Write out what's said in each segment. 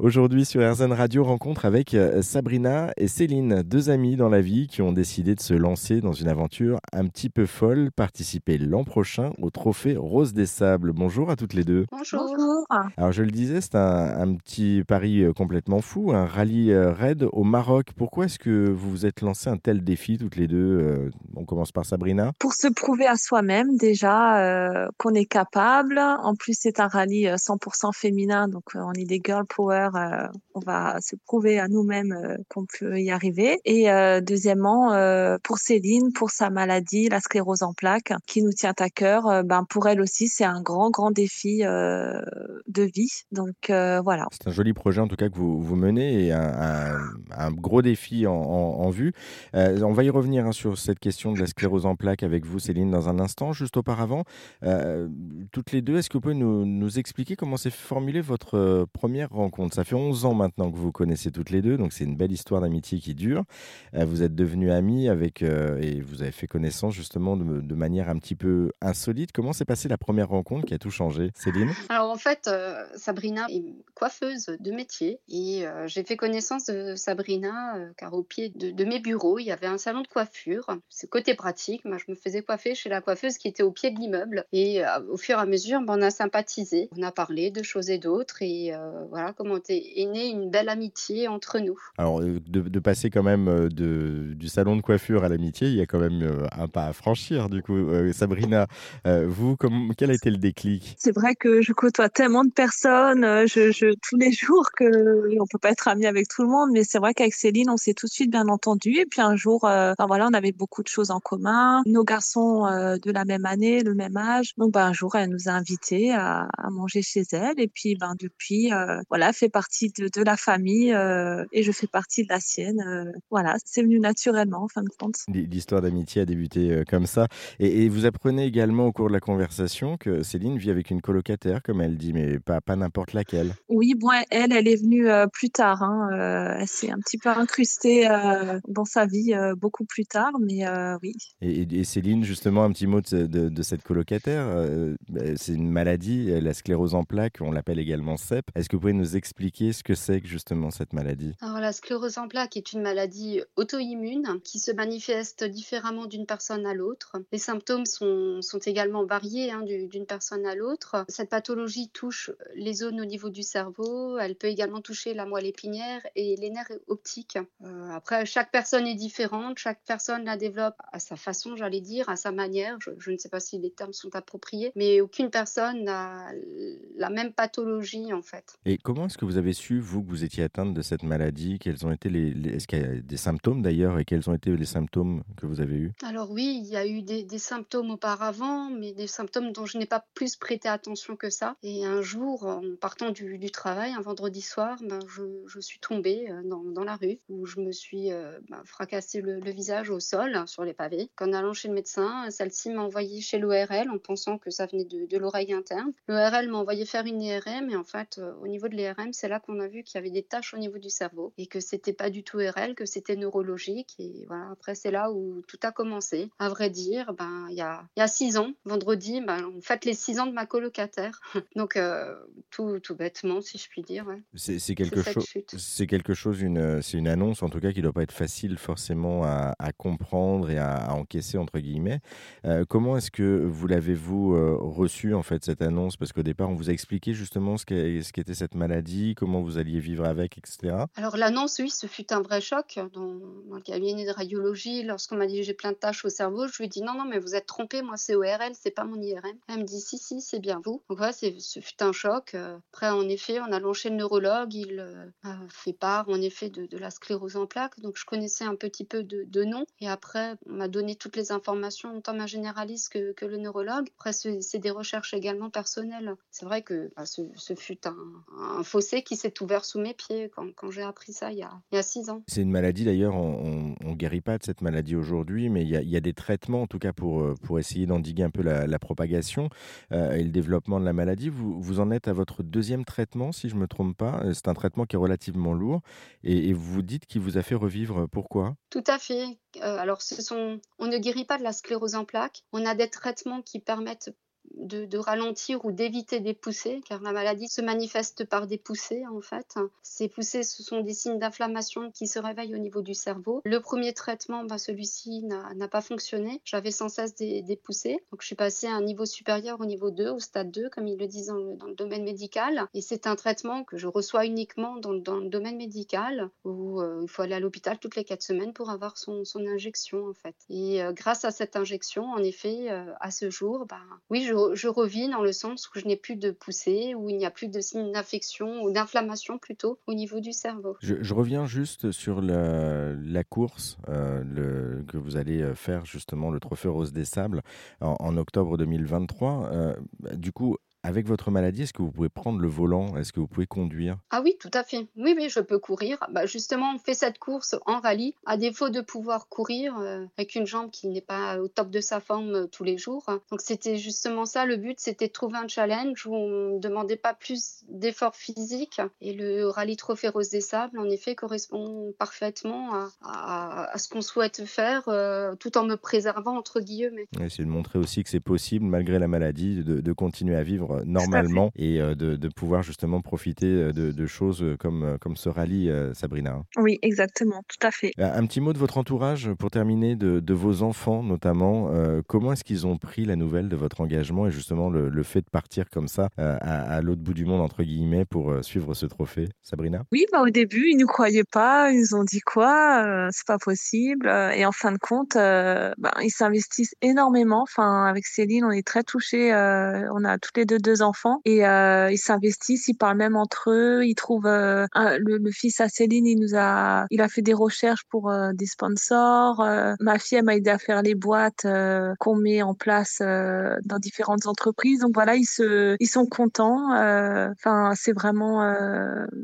Aujourd'hui sur RZN Radio, rencontre avec euh, Sabrina et Céline, deux amies dans la vie qui ont décidé de se lancer dans une aventure un petit peu folle, participer l'an prochain au trophée Rose des Sables. Bonjour à toutes les deux. Bonjour. Alors je le disais, c'est un, un petit pari euh, complètement fou, un rallye euh, raid au Maroc. Pourquoi est-ce que vous vous êtes lancé un tel défi toutes les deux On commence par Sabrina. Pour se prouver à soi-même déjà euh, qu'on est capable. En plus, c'est un rallye euh, 100% féminin, donc euh, on est des girl power. Euh, on va se prouver à nous-mêmes euh, qu'on peut y arriver. Et euh, deuxièmement, pour Céline, pour sa maladie, la sclérose en plaques, qui nous tient à cœur, ben pour elle aussi, c'est un grand, grand défi de vie. Donc voilà. C'est un joli projet en tout cas que vous, vous menez et un, gros défi en, vue. On va y revenir hein, sur cette question de la sclérose en plaques avec vous Céline dans un instant. Juste auparavant, toutes les deux, est-ce que vous pouvez nous, nous expliquer comment s'est formulée votre première rencontre? Ça fait 11 ans maintenant que vous connaissez toutes les deux, donc c'est une belle histoire d'amitié qui dure. Euh, vous êtes devenues amies avec, euh, et vous avez fait connaissance justement de, manière un petit peu insolite. Comment s'est passée la première rencontre qui a tout changé? Céline? Alors en fait, euh, Sabrina est coiffeuse de métier et j'ai fait connaissance de Sabrina car au pied de, mes bureaux, il y avait un salon de coiffure. C'est côté pratique, moi je me faisais coiffer chez la coiffeuse qui était au pied de l'immeuble et au fur et à mesure, ben, on a sympathisé, on a parlé de choses et d'autres et voilà comment est, est née une belle amitié entre nous. Alors, euh, de, de passer quand même euh, de, du salon de coiffure à l'amitié, il y a quand même euh, un pas à franchir. Du coup, Euh, Sabrina, euh, vous, comme, quel a été le déclic? C'est vrai que je côtoie tellement de personnes, je, je, tous les jours que on peut pas être ami avec tout le monde, mais c'est vrai qu'avec Céline, on s'est tout de suite bien entendu. Et puis un jour, euh, enfin, voilà, on avait beaucoup de choses en commun. Nos garçons euh, de la même année, le même âge. Donc ben, un jour, elle nous a invités à, à manger chez elle. Et puis ben depuis, euh, voilà, fait partie de, de la famille euh, et je fais partie de la sienne. euh, voilà, c'est venu naturellement en fin de compte. L'histoire d'amitié a débuté euh, comme ça. Et, et vous apprenez également au cours de la conversation que Céline vit avec une colocataire, comme elle dit, mais pas, pas n'importe laquelle. Oui, bon, elle, elle est venue plus tard. Hein. elle s'est un petit peu incrustée dans sa vie beaucoup plus tard, mais oui. Et, Céline, justement, un petit mot de, de- de cette colocataire. bah, c'est une maladie, la sclérose en plaques, on l'appelle également CEP. Est-ce que vous pouvez nous expliquer ce que c'est que justement cette maladie? Alors la sclérose en plaques est une maladie auto-immune qui se manifeste différemment d'une personne à l'autre. Les symptômes sont, sont également variés hein, du- d'une personne à l'autre. Cette pathologie touche les zones au niveau du cerveau, elle peut également toucher la moelle épinière et les nerfs optiques. Euh, après, chaque personne est différente, chaque personne la développe à sa façon, j'allais dire, à sa manière. Je, je ne sais pas si les termes sont appropriés, mais aucune personne n'a la même pathologie en fait. Et comment est-ce que vous avez su, vous, que vous étiez atteinte de cette maladie Quels ont été les, est-ce qu'il y a des symptômes d'ailleurs Et quels ont été les symptômes que vous avez eus? Alors oui, il y a eu des, symptômes auparavant, mais des symptômes dont je n'ai pas plus prêté attention que ça. Et un jour, en partant du, travail, un vendredi soir, ben, je, je suis tombée euh, dans, dans la rue, où je me suis euh, ben, fracassé le, visage au sol, sur les pavés. Qu'en allant chez le médecin, celle-ci m'a envoyé chez l'ORL en pensant que ça venait de, de l'oreille interne. L'ORL m'a envoyé faire une IRM, et en fait, euh, au niveau de l'IRM, c'est là qu'on a vu qu'il y avait des taches au niveau du cerveau, et que c'était pas du tout RL, que c'était neurologique. Et voilà, après, c'est là où tout a commencé. À vrai dire, ben, il y a, y a six ans, vendredi, ben, on fête les six ans de ma colocataire. Donc, euh, tout, tout bêtement, si je puis dire. ouais. C'est c'est quelque chose. C'est quelque chose, une, c'est une annonce en tout cas qui doit pas être facile forcément à, à comprendre et à, à encaisser entre guillemets. Euh, comment est-ce que vous l'avez-vous euh, reçu en fait cette annonce? Parce qu'au départ on vous a expliqué justement ce qu'est- ce qu'était cette maladie, comment vous alliez vivre avec, etc. Alors l'annonce, oui, ce fut un vrai choc dans, le cabinet de radiologie. Lorsqu'on m'a dit j'ai plein de tâches au cerveau, je lui ai dit non, non, mais vous êtes trompé, moi c'est ORL, c'est pas mon IRM. Elle me dit si, si, c'est bien vous. Donc voilà, c'est- ce fut un choc. Euh, Après, en effet, en allant chez le neurologue, il euh, m'a fait part en effet de, la sclérose en plaques. Donc je connaissais un petit peu de, nom. Et après, on m'a donné toutes les informations, tant ma généraliste que, le neurologue. Après, c'est des recherches également personnelles. C'est vrai que bah, ce, fut un fossé qui s'est ouvert sous mes pieds quand, quand j'ai appris ça il y a, il y a six ans. C'est une maladie d'ailleurs, on, on guérit pas de cette maladie aujourd'hui, mais il y, a, il y a des traitements en tout cas pour, euh, pour essayer d'endiguer un peu la, la propagation euh, et le développement de la maladie. Vous, vous en êtes à votre deuxième traitement, si je me trompe pas. Euh, C'est un traitement qui est relativement lourd et, et vous vous dites qu'il vous a fait revivre. Pourquoi? Tout à fait. Euh, alors, ce sont... on ne guérit pas de la sclérose en plaques. On a des traitements qui permettent de, ralentir ou d'éviter des poussées, car la maladie se manifeste par des poussées en fait. Ces poussées, ce sont des signes d'inflammation qui se réveillent au niveau du cerveau. Le premier traitement, bah, celui-ci n'a pas fonctionné. J'avais sans cesse des, poussées. Donc je suis passée à un niveau supérieur au niveau 2, au stade 2, comme ils le disent dans le, domaine médical. Et c'est un traitement que je reçois uniquement dans, le domaine médical, où euh, il faut aller à l'hôpital toutes les 4 semaines pour avoir son, injection en fait. Et euh, grâce à cette injection, en effet, euh, à ce jour, bah, oui, je, je revis dans le sens où je n'ai plus de poussées, où il n'y a plus de signes d'infection ou d'inflammation plutôt au niveau du cerveau. Je, reviens juste sur la, course euh, que vous allez faire justement le Trophée Rose des Sables en, en octobre 2023. du coup, avec votre maladie, est-ce que vous pouvez prendre le volant? Est-ce que vous pouvez conduire? Ah oui, tout à fait. Oui, oui, je peux courir. Bah, justement, on fait cette course en rallye. À défaut de pouvoir courir euh, avec une jambe qui n'est pas au top de sa forme euh, tous les jours. Donc c'était justement ça le but, c'était de trouver un challenge où on ne demandait pas plus d'efforts physiques. Et le rallye Trophée Rose des Sables, en effet, correspond parfaitement à, ce qu'on souhaite faire, euh, tout en me préservant entre guillemets. C'est de montrer aussi que c'est possible, malgré la maladie, de continuer à vivre normalement et euh, de, de, pouvoir justement profiter euh, de, de, choses comme, comme ce rallye, Sabrina. Hein. Oui, exactement, tout à fait. Un petit mot de votre entourage pour terminer, de, de vos enfants notamment. comment est-ce qu'ils ont pris la nouvelle de votre engagement et justement le, le fait de partir comme ça à, l'autre bout du monde, entre guillemets, pour suivre ce trophée Sabrina? Oui, bah, au début, ils ne croyaient pas. Ils ont dit quoi C'est pas possible. Et en fin de compte, bah, ils s'investissent énormément. Enfin, avec Céline, on est très touchés. on a toutes les deux deux enfants et euh, ils s'investissent, ils parlent même entre eux, ils trouvent euh, le, fils à Céline, il nous a, il a fait des recherches pour euh, des sponsors. ma fille m'a aidé à faire les boîtes qu'on met en place dans différentes entreprises. Donc voilà, ils se, ils sont contents. Enfin, c'est vraiment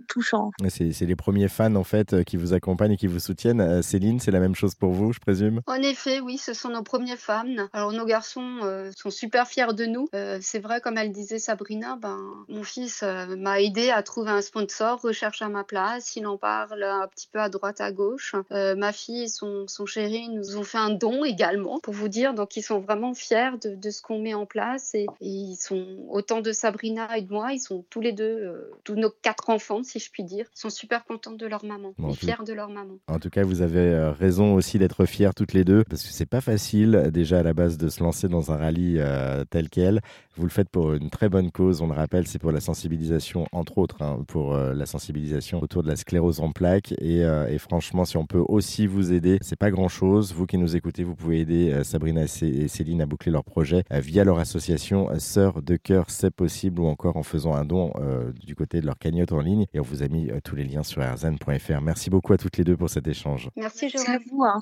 touchant. C'est les premiers fans en fait qui vous accompagnent et qui vous soutiennent. Céline, c'est la même chose pour vous, je présume? En effet, oui, ce sont nos premiers fans. Alors nos garçons sont super fiers de nous. c'est vrai, comme elle disait Sabrina, ben, mon fils euh, m'a aidé à trouver un sponsor, recherche à ma place, il en parle un petit peu à droite, à gauche. Euh, ma fille et son, son, chéri nous ont fait un don également, pour vous dire, donc ils sont vraiment fiers de, de ce qu'on met en place et, ils sont autant de Sabrina et de moi, ils sont tous les deux, euh, tous nos quatre enfants, si je puis dire, ils sont super contents de leur maman et fiers de leur maman. En tout cas, vous avez raison aussi d'être fiers toutes les deux, parce que c'est pas facile déjà à la base de se lancer dans un rallye tel quel. Vous le faites pour une très bonne cause, on le rappelle, c'est pour la sensibilisation, entre autres, hein, pour euh, la sensibilisation autour de la sclérose en plaques. Euh, et, franchement, si on peut aussi vous aider, c'est pas grand chose. Vous qui nous écoutez, vous pouvez aider euh, Sabrina et Céline à boucler leur projet via leur association Sœurs de cœur, c'est possible, ou encore en faisant un don du côté de leur cagnotte en ligne. Et on vous a mis tous les liens sur rzn.fr. Merci beaucoup à toutes les deux pour cet échange. Merci, à vous. Hein.